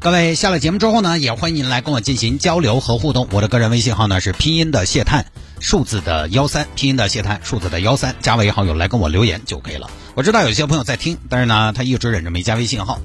各位下了节目之后呢，也欢迎您来跟我进行交流和互动。我的个人微信号呢是拼音的谢探，数字的幺三，拼音的谢探，数字的幺三，加为好友来跟我留言就可以了。我知道有些朋友在听，但是呢，他一直忍着没加微信号。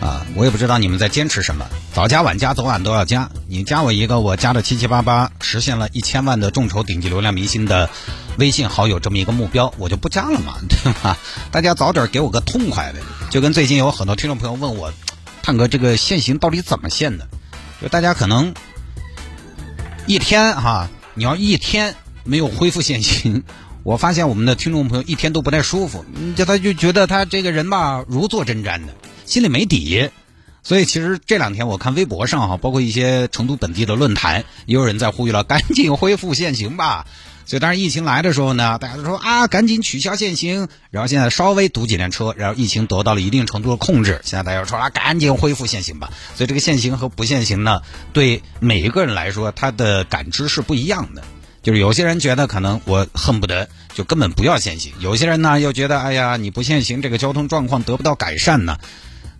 啊，我也不知道你们在坚持什么，早加晚加，早晚都要加。你加我一个，我加的七七八八，实现了一千万的众筹顶级流量明星的微信好友这么一个目标，我就不加了嘛，对吧？大家早点给我个痛快呗。就跟最近有很多听众朋友问我，探哥这个限行到底怎么限的？就大家可能一天哈，你要一天没有恢复限行，我发现我们的听众朋友一天都不太舒服，就他就觉得他这个人吧如坐针毡的。心里没底，所以其实这两天我看微博上哈，包括一些成都本地的论坛，也有人在呼吁了，赶紧恢复限行吧。所以当然疫情来的时候呢，大家都说啊，赶紧取消限行。然后现在稍微堵几辆车，然后疫情得到了一定程度的控制，现在大家说啊，赶紧恢复限行吧。所以这个限行和不限行呢，对每一个人来说，他的感知是不一样的。就是有些人觉得可能我恨不得就根本不要限行，有些人呢又觉得哎呀，你不限行，这个交通状况得不到改善呢。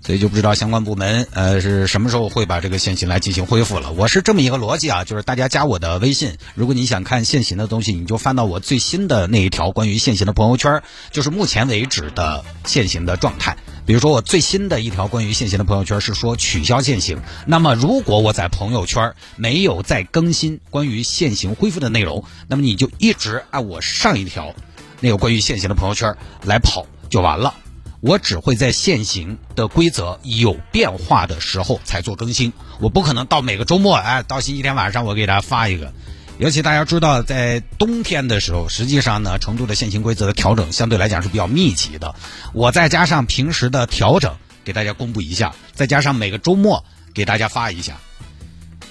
所以就不知道相关部门呃是什么时候会把这个限行来进行恢复了。我是这么一个逻辑啊，就是大家加我的微信，如果你想看限行的东西，你就翻到我最新的那一条关于限行的朋友圈，就是目前为止的限行的状态。比如说我最新的一条关于限行的朋友圈是说取消限行，那么如果我在朋友圈没有再更新关于限行恢复的内容，那么你就一直按我上一条那个关于限行的朋友圈来跑就完了。我只会在现行的规则有变化的时候才做更新，我不可能到每个周末，哎，到星期天晚上我给大家发一个。尤其大家知道，在冬天的时候，实际上呢，成都的限行规则的调整相对来讲是比较密集的。我再加上平时的调整，给大家公布一下，再加上每个周末给大家发一下。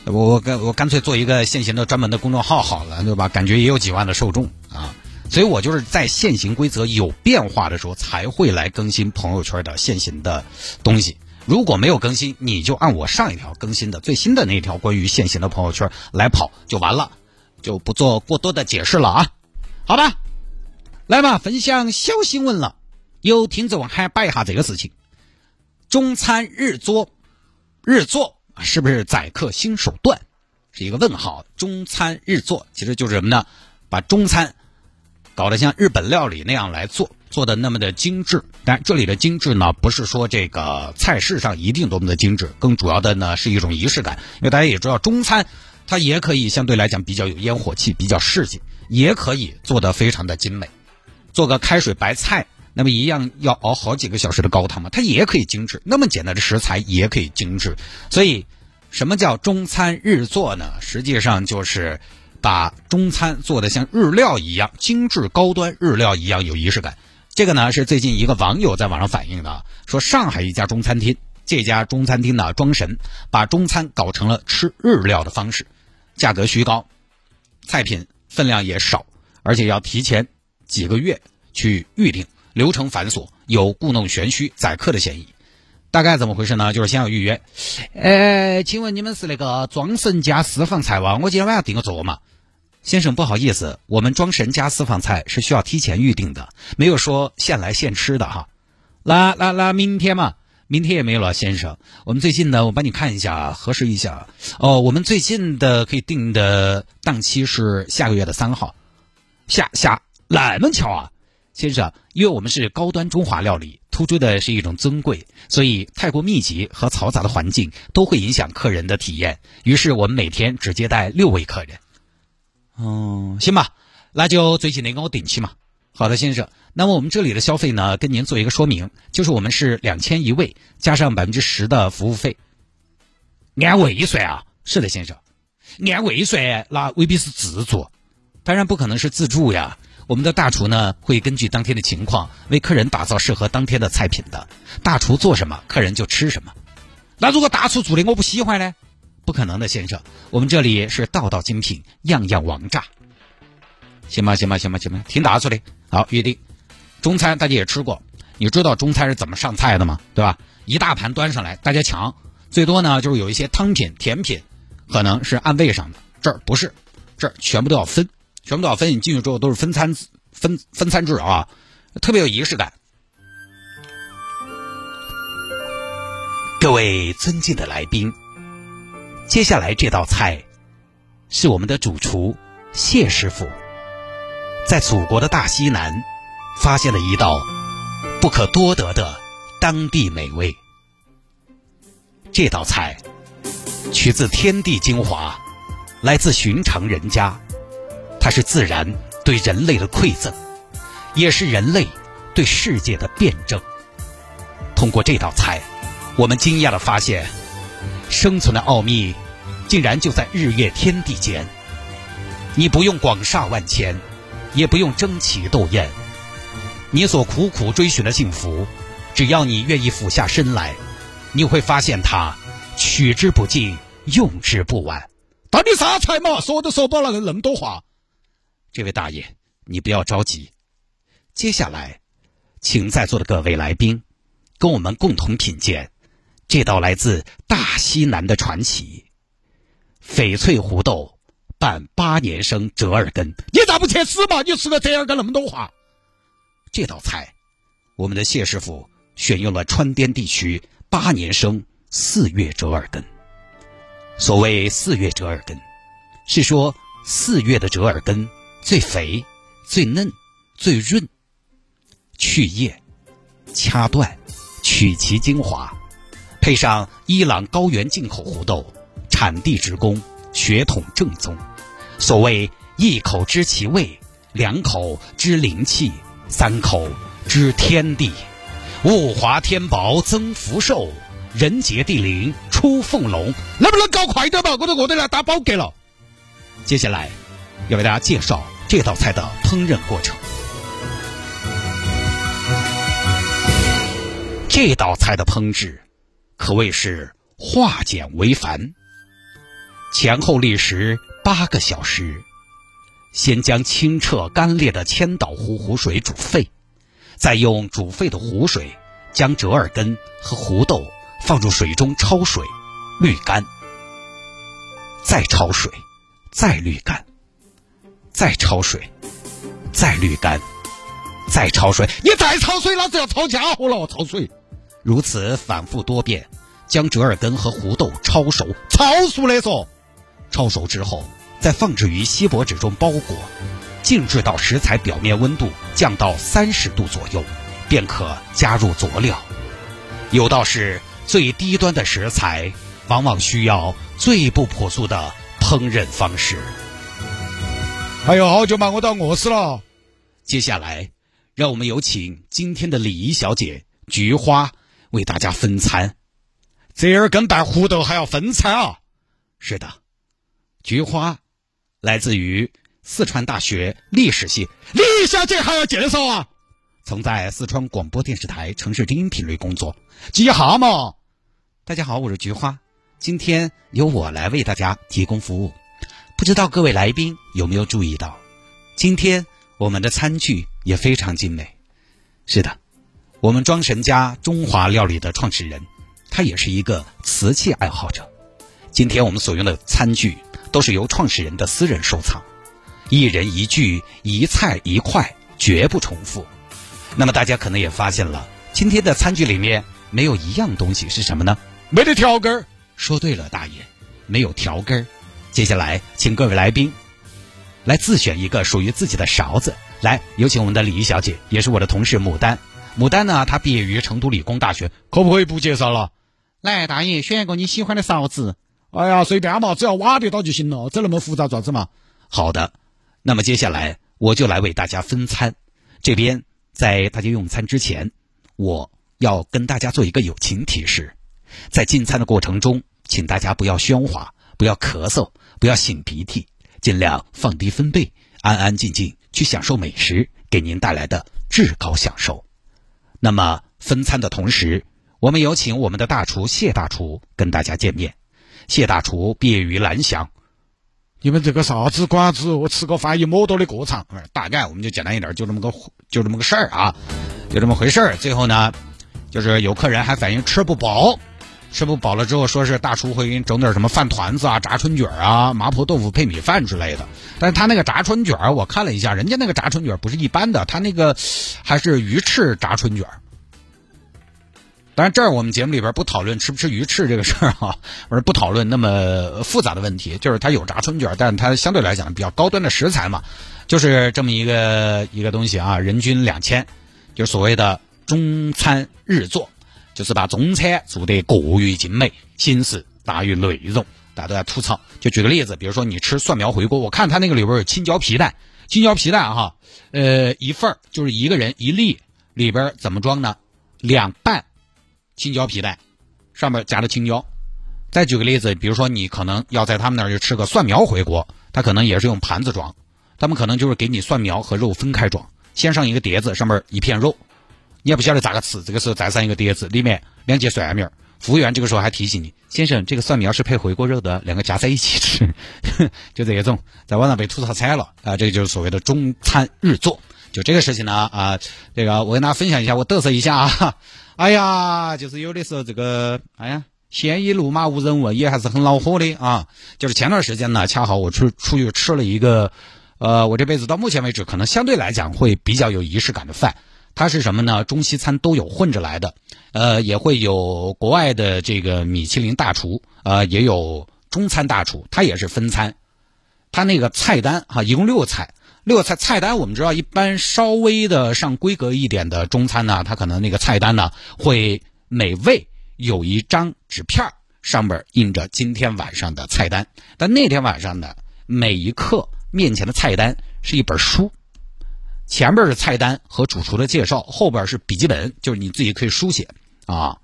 我我干我干脆做一个现行的专门的公众号好了，对吧？感觉也有几万的受众。所以我就是在现行规则有变化的时候才会来更新朋友圈的现行的东西。如果没有更新，你就按我上一条更新的最新的那条关于现行的朋友圈来跑就完了，就不做过多的解释了啊。好吧，来吧，分享小新闻了。有听众还摆一下这个事情：中餐日作，日作是不是宰客新手段？是一个问号。中餐日作其实就是什么呢？把中餐。搞得像日本料理那样来做，做的那么的精致。但这里的精致呢，不是说这个菜式上一定多么的精致，更主要的呢是一种仪式感。因为大家也知道，中餐它也可以相对来讲比较有烟火气，比较市井，也可以做得非常的精美。做个开水白菜，那么一样要熬好几个小时的高汤嘛，它也可以精致。那么简单的食材也可以精致。所以，什么叫中餐日做呢？实际上就是。把中餐做的像日料一样精致高端，日料一样有仪式感。这个呢是最近一个网友在网上反映的，说上海一家中餐厅，这家中餐厅呢装神，把中餐搞成了吃日料的方式，价格虚高，菜品分量也少，而且要提前几个月去预定，流程繁琐，有故弄玄虚宰客的嫌疑。大概怎么回事呢？就是先要预约。呃，请问你们是那个庄神家私房菜吗？我今天晚上订个座嘛。先生，不好意思，我们庄神家私房菜是需要提前预定的，没有说现来现吃的哈。那那那明天嘛，明天也没有了，先生。我们最近呢，我帮你看一下，核实一下。哦，我们最近的可以定的档期是下个月的三号。下下那么巧啊，先生，因为我们是高端中华料理，突出的是一种尊贵，所以太过密集和嘈杂的环境都会影响客人的体验。于是我们每天只接待六位客人。哦，行吧，那就最近的给我定起嘛。好的，先生。那么我们这里的消费呢，跟您做一个说明，就是我们是两千一位，加上百分之十的服务费。按位算啊？是的，先生。按位算，那未必是自助，当然不可能是自助呀。我们的大厨呢，会根据当天的情况，为客人打造适合当天的菜品的。大厨做什么，客人就吃什么。那如果大厨做的我不喜欢呢？不可能的，先生。我们这里是道道精品，样样王炸。行吧，行吧，行吧，行吧，听大说的。好，预定。中餐大家也吃过，你知道中餐是怎么上菜的吗？对吧？一大盘端上来，大家抢。最多呢，就是有一些汤品、甜品，可能是按位上的。这儿不是，这儿全部都要分，全部都要分。你进去之后都是分餐分分餐制啊，特别有仪式感。各位尊敬的来宾，接下来这道菜是我们的主厨谢师傅在祖国的大西南发现了一道不可多得的当地美味。这道菜取自天地精华，来自寻常人家，它是自然对人类的馈赠，也是人类对世界的辩证。通过这道菜。我们惊讶的发现，生存的奥秘竟然就在日月天地间。你不用广厦万千，也不用争奇斗艳，你所苦苦追寻的幸福，只要你愿意俯下身来，你会发现它取之不尽，用之不完。到底啥菜嘛？说都说不了那么多话。这位大爷，你不要着急，接下来，请在座的各位来宾，跟我们共同品鉴。这道来自大西南的传奇——翡翠胡豆拌八年生折耳根，你咋不去死嘛？你吃个折耳根那么多话。这道菜，我们的谢师傅选用了川滇地区八年生四月折耳根。所谓四月折耳根，是说四月的折耳根最肥、最嫩、最润。去叶、掐断，取其精华。配上伊朗高原进口胡豆，产地直供，血统正宗。所谓一口知其味，两口知灵气，三口知天地。物华天宝增福寿，人杰地灵出凤龙。能不能搞快点吧？我都饿得来打饱嗝了。接下来要为大家介绍这道菜的烹饪过程。这道菜的烹制。可谓是化简为繁，前后历时八个小时。先将清澈干裂的千岛湖湖水煮沸，再用煮沸的湖水将折耳根和胡豆放入水中焯水、滤干，再焯水，再滤干，再焯水，再滤干，再焯水。你再焯水，老子要抄家伙了！焯水。如此反复多遍，将折耳根和胡豆焯熟，焯熟的说，焯熟之后，再放置于锡箔纸中包裹，静置到食材表面温度降到三十度左右，便可加入佐料。有道是，最低端的食材，往往需要最不朴素的烹饪方式。哎呦，好久嘛，我都要饿死了。接下来，让我们有请今天的礼仪小姐菊花。为大家分餐，折耳根拌胡豆还要分餐啊！是的，菊花来自于四川大学历史系，李小姐还要介绍啊！曾在四川广播电视台城市精英频率工作，几哈嘛？大家好，我是菊花，今天由我来为大家提供服务。不知道各位来宾有没有注意到，今天我们的餐具也非常精美。是的。我们庄神家中华料理的创始人，他也是一个瓷器爱好者。今天我们所用的餐具都是由创始人的私人收藏，一人一具，一菜一块，绝不重复。那么大家可能也发现了，今天的餐具里面没有一样东西是什么呢？没得调根儿。说对了，大爷，没有调根儿。接下来，请各位来宾来自选一个属于自己的勺子。来，有请我们的李小姐，也是我的同事牡丹。牡丹呢？她毕业于成都理工大学，可不可以不介绍了？来，大爷，选一个你喜欢的勺子。哎呀，随便嘛，只要挖得到就行了，整那么复杂，爪子嘛？好的，那么接下来我就来为大家分餐。这边在大家用餐之前，我要跟大家做一个友情提示：在进餐的过程中，请大家不要喧哗，不要咳嗽，不要擤鼻涕，尽量放低分贝，安安静静去享受美食给您带来的至高享受。那么分餐的同时，我们有请我们的大厨谢大厨跟大家见面。谢大厨毕业于蓝翔。你们这个啥子馆子？我吃个饭一摸多的过场。大概我们就简单一点，就这么个就这么个事儿啊，就这么回事儿。最后呢，就是有客人还反映吃不饱，吃不饱了之后，说是大厨会给你整点什么饭团子啊、炸春卷啊、麻婆豆腐配米饭之类的。但他那个炸春卷，我看了一下，人家那个炸春卷不是一般的，他那个还是鱼翅炸春卷。当然，这儿我们节目里边不讨论吃不吃鱼翅这个事儿哈，而不讨论那么复杂的问题。就是它有炸春卷，但它相对来讲比较高端的食材嘛，就是这么一个一个东西啊，人均两千，就是所谓的中餐日做，就是把中餐做得过于精美，形式大于内容，大家都在吐槽。就举个例子，比如说你吃蒜苗回锅，我看它那个里边有青椒皮蛋，青椒皮蛋哈，呃，一份儿就是一个人一粒，里边怎么装呢？两半。青椒皮带，上面夹着青椒。再举个例子，比如说你可能要在他们那儿去吃个蒜苗回锅，他可能也是用盘子装，他们可能就是给你蒜苗和肉分开装，先上一个碟子，上面一片肉，你也不晓得咋个吃，这个时候再上一个碟子，里面两节蒜苗。服务员这个时候还提醒你，先生，这个蒜苗是配回锅肉的，两个夹在一起吃，就这种，在网上被吐槽惨了啊！这个就是所谓的中餐日做。就这个事情呢啊，这个我跟大家分享一下，我嘚瑟一下啊。哎呀，就是有的时候这个，哎呀，鲜衣怒马无人问，也还是很恼火的啊。就是前段时间呢，恰好我出出去吃了一个，呃，我这辈子到目前为止可能相对来讲会比较有仪式感的饭。它是什么呢？中西餐都有混着来的，呃，也会有国外的这个米其林大厨，呃，也有中餐大厨，它也是分餐。它那个菜单哈，一共六个菜。六个菜菜单，我们知道，一般稍微的上规格一点的中餐呢，它可能那个菜单呢会每位有一张纸片上面印着今天晚上的菜单。但那天晚上呢，每一刻面前的菜单是一本书，前边是菜单和主厨的介绍，后边是笔记本，就是你自己可以书写啊。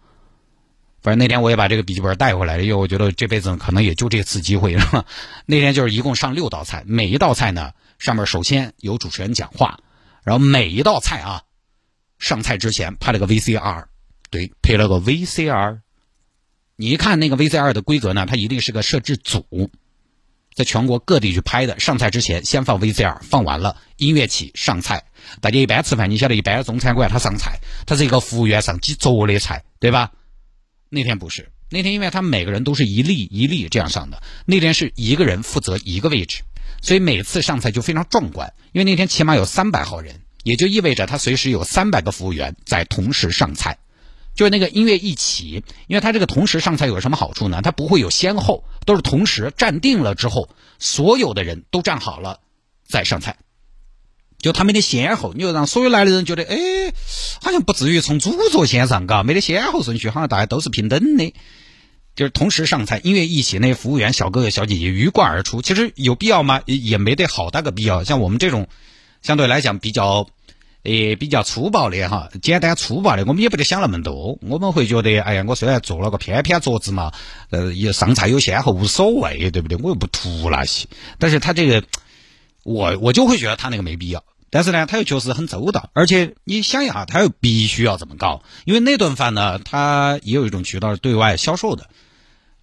反正那天我也把这个笔记本带回来了，因为我觉得这辈子可能也就这次机会是吧？那天就是一共上六道菜，每一道菜呢。上面首先有主持人讲话，然后每一道菜啊，上菜之前拍了个 VCR，对，配了个 VCR。你一看那个 VCR 的规格呢，它一定是个摄制组，在全国各地去拍的。上菜之前先放 VCR，放完了音乐起上菜。大家一般吃饭，你晓得一般中餐馆他上菜，他是一个服务员上几桌的菜，对吧？那天不是，那天因为他们每个人都是一粒一粒这样上的，那天是一个人负责一个位置。所以每次上菜就非常壮观，因为那天起码有三百号人，也就意味着他随时有三百个服务员在同时上菜。就是那个音乐一起，因为他这个同时上菜有什么好处呢？他不会有先后，都是同时站定了之后，所有的人都站好了再上菜。就他没得先后，你就让所有来的人觉得，哎，好像不至于从主座先上，嘎，没得先后顺序，好像大家都是平等的。就是同时上菜，音乐一起，那服务员小哥哥小姐姐鱼贯而出。其实有必要吗？也没得好大个必要。像我们这种相对来讲比较，诶比较粗暴的哈，简单粗暴的，我们也不得想那么多。我们会觉得，哎呀，我虽然坐了个偏偏桌子嘛，呃，也上菜有先后无所谓，对不对？我又不图那些。但是他这个，我我就会觉得他那个没必要。但是呢，他又确实很周到，而且你想一下，他又必须要这么搞，因为那顿饭呢，他也有一种渠道是对外销售的。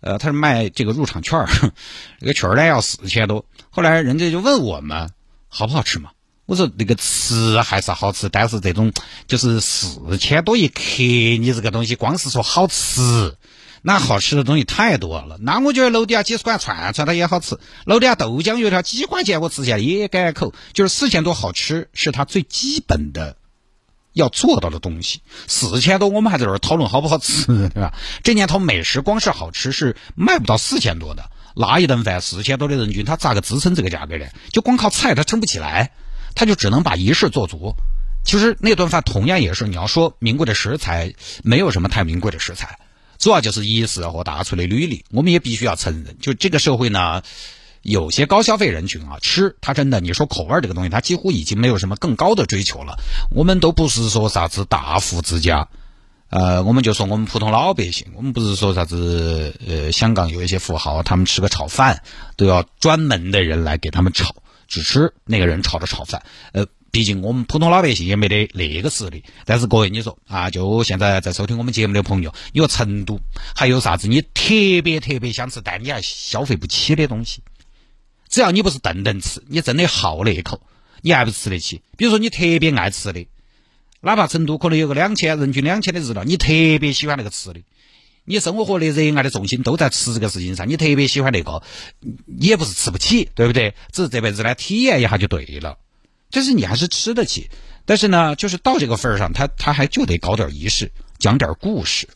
呃，他是卖这个入场券儿，这个券儿呢要四千多。后来人家就问我们好不好吃嘛？我说那个吃还是好吃，但是这种就是四千多一克，你这个东西光是说好吃，那好吃的东西太多了。那我觉得楼底下几十块串串它也好吃，楼底下豆浆油条几块钱我吃起来也改口。就是四千多好吃是它最基本的。要做到的东西，四千多，我们还在这儿讨论好不好吃，对吧？这年头美食光是好吃是卖不到四千多的，那一顿饭四千多的人均，他咋个支撑这个价格呢？就光靠菜他撑不起来，他就只能把仪式做足。其实那顿饭同样也是，你要说名贵的食材，没有什么太名贵的食材，主要就是仪式和大厨的履历，我们也必须要承认，就这个社会呢。有些高消费人群啊，吃他真的，你说口味这个东西，他几乎已经没有什么更高的追求了。我们都不是说啥子大富之家，呃，我们就说我们普通老百姓，我们不是说啥子呃，香港有一些富豪，他们吃个炒饭都要专门的人来给他们炒，只吃那个人炒的炒饭，呃。毕竟我们普通老百姓也没得那个实力。但是各位，你说啊，就现在在收听我们节目的朋友，你说成都还有啥子你特别特别想吃，但你还消费不起的东西？只要你不是顿顿吃，你真的好那一口，你还不吃得起。比如说你特别爱吃的，哪怕成都可能有个两千人均两千的日料，你特别喜欢那个吃的。你生活的热爱的重心都在吃这个事情上，你特别喜欢那个，你也不是吃不起，对不对？只是这辈子呢，体验一下就对了。就是你还是吃得起，但是呢，就是到这个份儿上，他他还就得搞点仪式，讲点故事，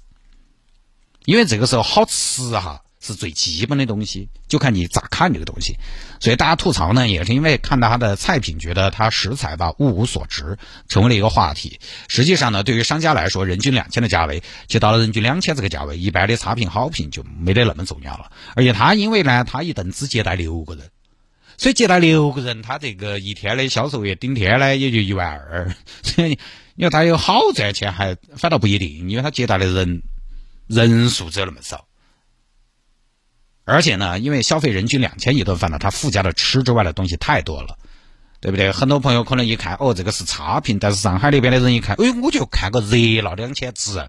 因为这个时候好吃哈。是最基本的东西，就看你咋看这个东西。所以大家吐槽呢，也是因为看到他的菜品，觉得他食材吧物无所值，成为了一个话题。实际上呢，对于商家来说，人均两千的价位，就到了人均两千这个价位，一般的差评好评就没得那么重要了。而且他因为呢，他一顿只接待六个人，所以接待六个人，他这个一天的销售额顶天呢也就一万二。所以你说他有好赚钱，还反倒不一定，因为他接待的人人数只有那么少。而且呢，因为消费人均两千一顿饭呢，他附加的吃之外的东西太多了，对不对？很多朋友可能一看，哦，这个是差评，但是上海那边的人一看，哎，我就看个热闹，两千值，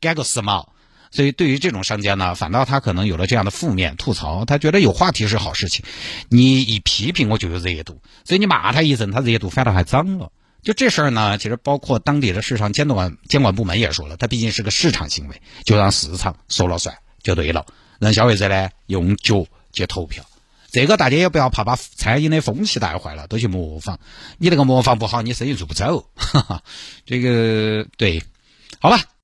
赶个时髦。所以对于这种商家呢，反倒他可能有了这样的负面吐槽，他觉得有话题是好事情，你一批评我就有热度，所以你骂他一阵，他热度反倒还涨了。就这事儿呢，其实包括当地的市场监管监管部门也说了，它毕竟是个市场行为，就让市场说了算就对了。让消费者呢用脚去投票，这个大家也不要怕把餐饮的风气带坏了，都去模仿。你那个模仿不好，你生意做不走。哈哈，这个对，好吧。